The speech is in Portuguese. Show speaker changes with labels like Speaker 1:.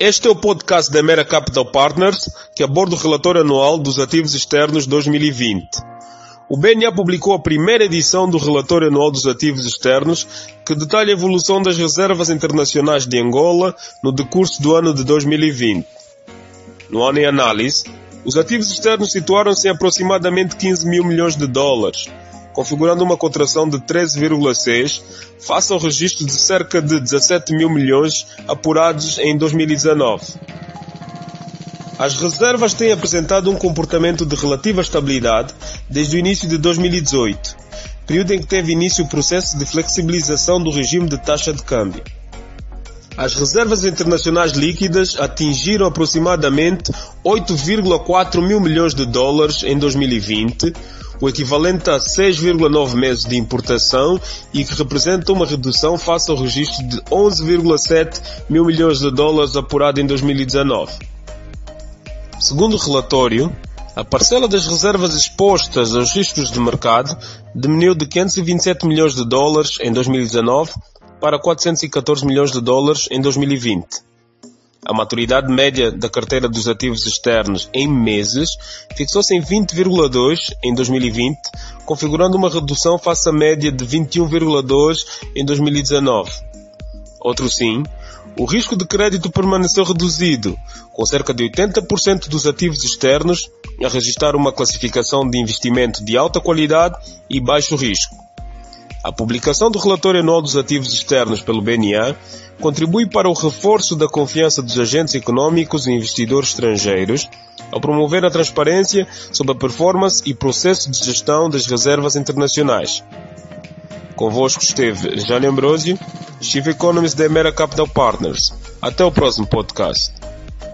Speaker 1: Este é o podcast da Mera Capital Partners, que aborda o relatório anual dos ativos externos 2020. O BNA publicou a primeira edição do relatório anual dos ativos externos, que detalha a evolução das reservas internacionais de Angola no decurso do ano de 2020. No ano em análise, os ativos externos situaram-se em aproximadamente 15 mil milhões de dólares, configurando uma contração de 13,6 face ao registro de cerca de 17 mil milhões apurados em 2019. As reservas têm apresentado um comportamento de relativa estabilidade desde o início de 2018, período em que teve início o processo de flexibilização do regime de taxa de câmbio. As reservas internacionais líquidas atingiram aproximadamente 8,4 mil milhões de dólares em 2020, o equivalente a 6,9 meses de importação e que representa uma redução face ao registro de 11,7 mil milhões de dólares apurado em 2019. Segundo o relatório, a parcela das reservas expostas aos riscos de mercado diminuiu de 527 milhões de dólares em 2019 para 414 milhões de dólares em 2020. A maturidade média da carteira dos ativos externos em meses fixou-se em 20,2 em 2020, configurando uma redução face à média de 21,2 em 2019. Outro sim, o risco de crédito permaneceu reduzido, com cerca de 80% dos ativos externos a registrar uma classificação de investimento de alta qualidade e baixo risco. A publicação do relatório anual dos ativos externos pelo BNA contribui para o reforço da confiança dos agentes econômicos e investidores estrangeiros, ao promover a transparência sobre a performance e processo de gestão das reservas internacionais. Convosco esteve Jânio Ambrosio, Chief Economist da Emera Capital Partners. Até o próximo podcast.